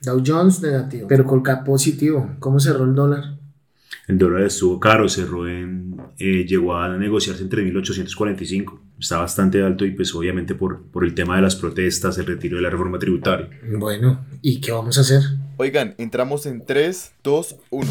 Dow Jones negativo, pero Colcap positivo. ¿Cómo cerró el dólar? El dólar estuvo caro, cerró en, eh, llegó a negociarse entre 1845. Está bastante alto y pues obviamente por, por el tema de las protestas, el retiro de la reforma tributaria. Bueno, ¿y qué vamos a hacer? Oigan, entramos en 3, 2, 1.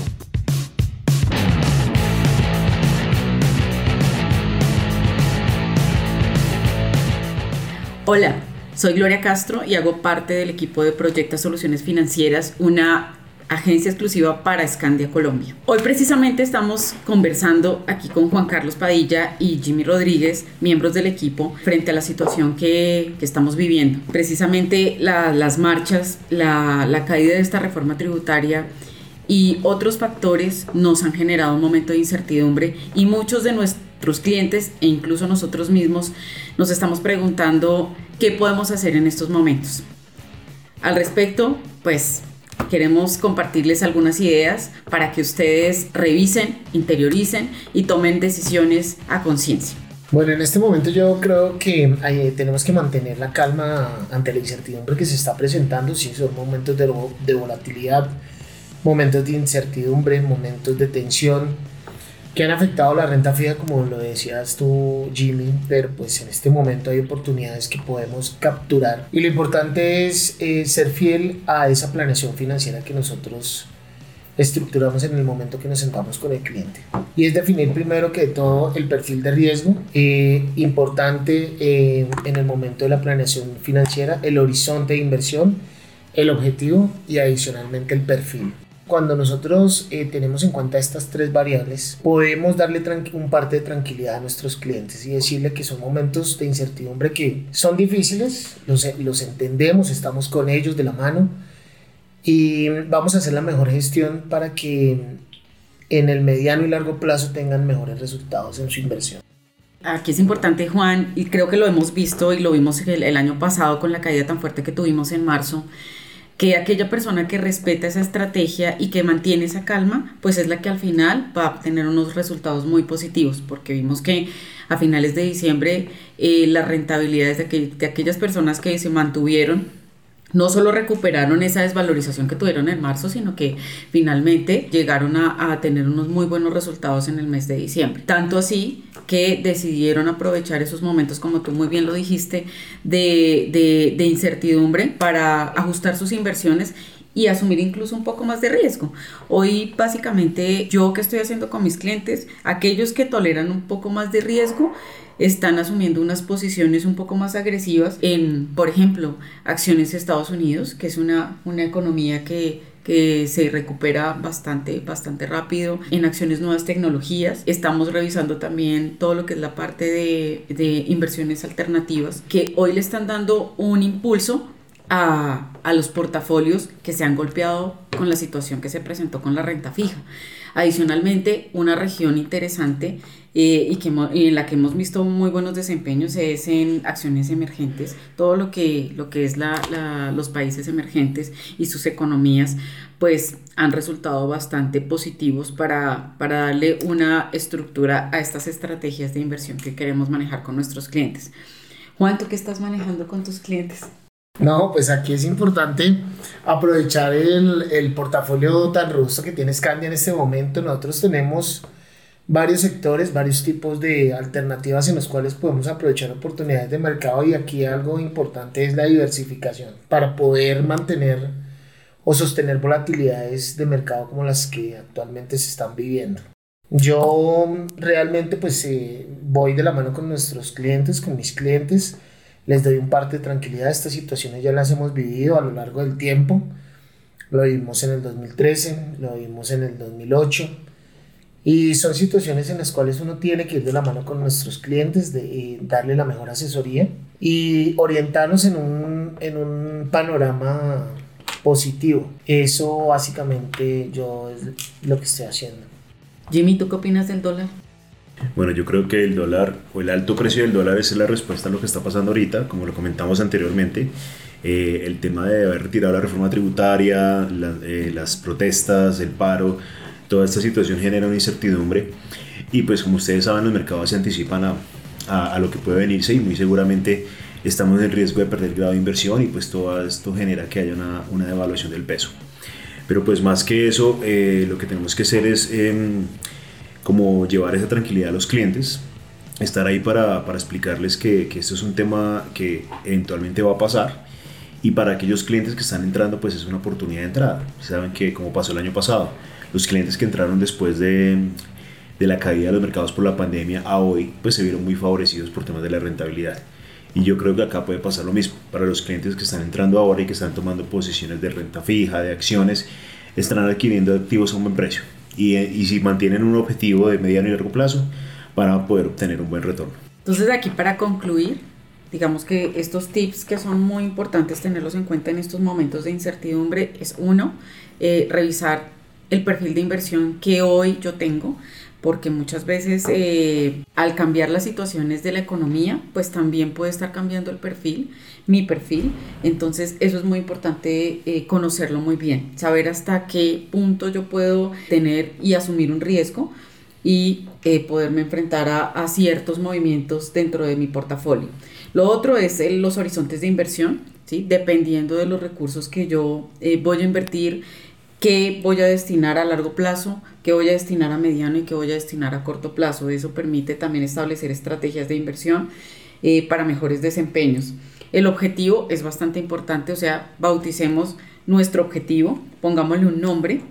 Hola, soy Gloria Castro y hago parte del equipo de Proyecta Soluciones Financieras, una agencia exclusiva para Scandia Colombia. Hoy precisamente estamos conversando aquí con Juan Carlos Padilla y Jimmy Rodríguez, miembros del equipo, frente a la situación que, estamos viviendo. Precisamente las marchas, la caída de esta reforma tributaria y otros factores nos han generado un momento de incertidumbre y muchos de nuestros clientes e incluso nosotros mismos nos estamos preguntando qué podemos hacer en estos momentos. Al respecto, pues queremos compartirles algunas ideas para que ustedes revisen, interioricen y tomen decisiones a conciencia. Bueno, en este momento yo creo que eh, tenemos que mantener la calma ante la incertidumbre que se está presentando. Sí, son momentos de volatilidad, momentos de incertidumbre, momentos de tensión que han afectado la renta fija, como lo decías tú, Jimmy, pero pues en este momento hay oportunidades que podemos capturar. Y lo importante es eh, ser fiel a esa planeación financiera que nosotros estructuramos en el momento que nos sentamos con el cliente. Y es definir primero que todo el perfil de riesgo, eh, importante eh, en el momento de la planeación financiera, el horizonte de inversión, el objetivo y adicionalmente el perfil. Cuando nosotros eh, tenemos en cuenta estas tres variables, podemos darle un parte de tranquilidad a nuestros clientes y decirle que son momentos de incertidumbre que son difíciles, los, los entendemos, estamos con ellos de la mano y vamos a hacer la mejor gestión para que en el mediano y largo plazo tengan mejores resultados en su inversión. Aquí es importante, Juan, y creo que lo hemos visto y lo vimos el, el año pasado con la caída tan fuerte que tuvimos en marzo, que aquella persona que respeta esa estrategia y que mantiene esa calma, pues es la que al final va a tener unos resultados muy positivos, porque vimos que a finales de diciembre eh, las rentabilidades de, de aquellas personas que se mantuvieron no solo recuperaron esa desvalorización que tuvieron en marzo, sino que finalmente llegaron a, tener unos muy buenos resultados en el mes de diciembre. Tanto así que decidieron aprovechar esos momentos, como tú muy bien lo dijiste, de, de incertidumbre para ajustar sus inversiones y asumir incluso un poco más de riesgo. Hoy básicamente yo que estoy haciendo con mis clientes, aquellos que toleran un poco más de riesgo, están asumiendo unas posiciones un poco más agresivas en, por ejemplo, acciones de Estados Unidos, que es una, una economía que que se recupera bastante, bastante rápido en acciones nuevas tecnologías. Estamos revisando también todo lo que es la parte de, inversiones alternativas que hoy le están dando un impulso a, a, los portafolios que se han golpeado con la situación que se presentó con la renta fija. Adicionalmente, una región interesante eh, y, que, en la que hemos visto muy buenos desempeños es en acciones emergentes, todo lo que, lo que es los países emergentes y sus economías, pues han resultado bastante positivos para, para darle una estructura a estas estrategias de inversión que queremos manejar con nuestros clientes. Juan, ¿tú qué estás manejando con tus clientes? No, pues aquí es importante aprovechar el, el portafolio tan robusto que tiene Scandia en este momento. Nosotros tenemos varios sectores, varios tipos de alternativas en los cuales podemos aprovechar oportunidades de mercado y aquí algo importante es la diversificación para poder mantener o sostener volatilidades de mercado como las que actualmente se están viviendo. Yo realmente pues eh, voy de la mano con nuestros clientes, con mis clientes, les doy un parte de tranquilidad, estas situaciones ya las hemos vivido a lo largo del tiempo, lo vimos en el 2013, lo vimos en el 2008, y son situaciones en las cuales uno tiene que ir de la mano con nuestros clientes, de darle la mejor asesoría y orientarnos en un, en un panorama positivo. Eso básicamente yo es lo que estoy haciendo. Jimmy, ¿tú qué opinas del dólar? Bueno, yo creo que el dólar o el alto precio del dólar es la respuesta a lo que está pasando ahorita, como lo comentamos anteriormente. Eh, el tema de haber retirado la reforma tributaria, eh, las protestas, el paro, Toda esta situación genera una incertidumbre y pues como ustedes saben los mercados se anticipan a, a, lo que puede venirse y muy seguramente estamos en riesgo de perder grado de inversión y pues todo esto genera que haya una, una devaluación del peso. Pero pues más que eso, eh, lo que tenemos que hacer es em, como llevar esa tranquilidad a los clientes, estar ahí para, para explicarles que, que, esto es un tema que eventualmente va a pasar y para aquellos clientes que están entrando pues es una oportunidad de entrada. Saben que como pasó el año pasado, los clientes que entraron después de, de la caída de los mercados por la pandemia a hoy pues se vieron muy favorecidos por temas de la rentabilidad. Y yo creo que acá puede pasar lo mismo. Para los clientes que están entrando ahora y que están tomando posiciones de renta fija, de acciones, estarán adquiriendo activos a un buen precio. Y, y si mantienen un objetivo de mediano y largo plazo, van a poder obtener un buen retorno. Entonces aquí para concluir, digamos que estos tips que son muy importantes tenerlos en cuenta en estos momentos de incertidumbre es uno, eh, revisar el perfil de inversión que hoy yo tengo, porque muchas veces eh, al cambiar las situaciones de la economía, pues también puede estar cambiando el perfil, mi perfil. Entonces eso es muy importante eh, conocerlo muy bien, saber hasta qué punto yo puedo tener y asumir un riesgo y eh, poderme enfrentar a, a, ciertos movimientos dentro de mi portafolio. Lo otro es el, los horizontes de inversión, ¿sí? dependiendo de los recursos que yo voy a invertir qué voy a destinar a largo plazo, qué voy a destinar a mediano y qué voy a destinar a corto plazo. Eso permite también establecer estrategias de inversión eh, para mejores desempeños. El objetivo es bastante importante, o sea, bauticemos nuestro objetivo, pongámosle un nombre,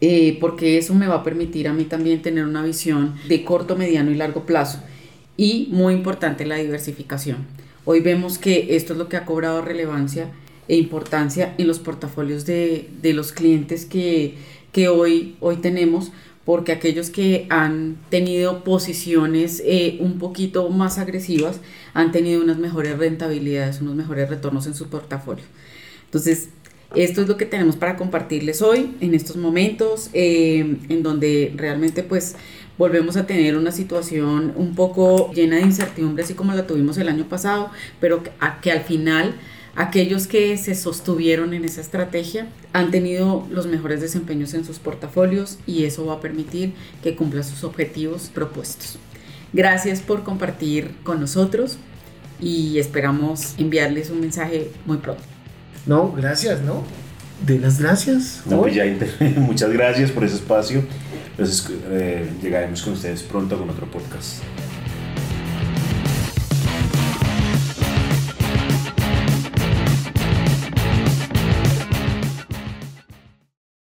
eh, porque eso me va a permitir a mí también tener una visión de corto, mediano y largo plazo. Y muy importante la diversificación. Hoy vemos que esto es lo que ha cobrado relevancia e importancia en los portafolios de, de los clientes que, que, hoy, hoy tenemos, porque aquellos que han tenido posiciones eh, un poquito más agresivas han tenido unas mejores rentabilidades, unos mejores retornos en su portafolio. Entonces, esto es lo que tenemos para compartirles hoy, en estos momentos, eh, en donde realmente pues volvemos a tener una situación un poco llena de incertidumbre, así como la tuvimos el año pasado, pero a, que al final Aquellos que se sostuvieron en esa estrategia han tenido los mejores desempeños en sus portafolios y eso va a permitir que cumplan sus objetivos propuestos. Gracias por compartir con nosotros y esperamos enviarles un mensaje muy pronto. No, gracias, ¿no? De las gracias. No, pues ya, muchas gracias por ese espacio. Entonces, eh, llegaremos con ustedes pronto con otro podcast.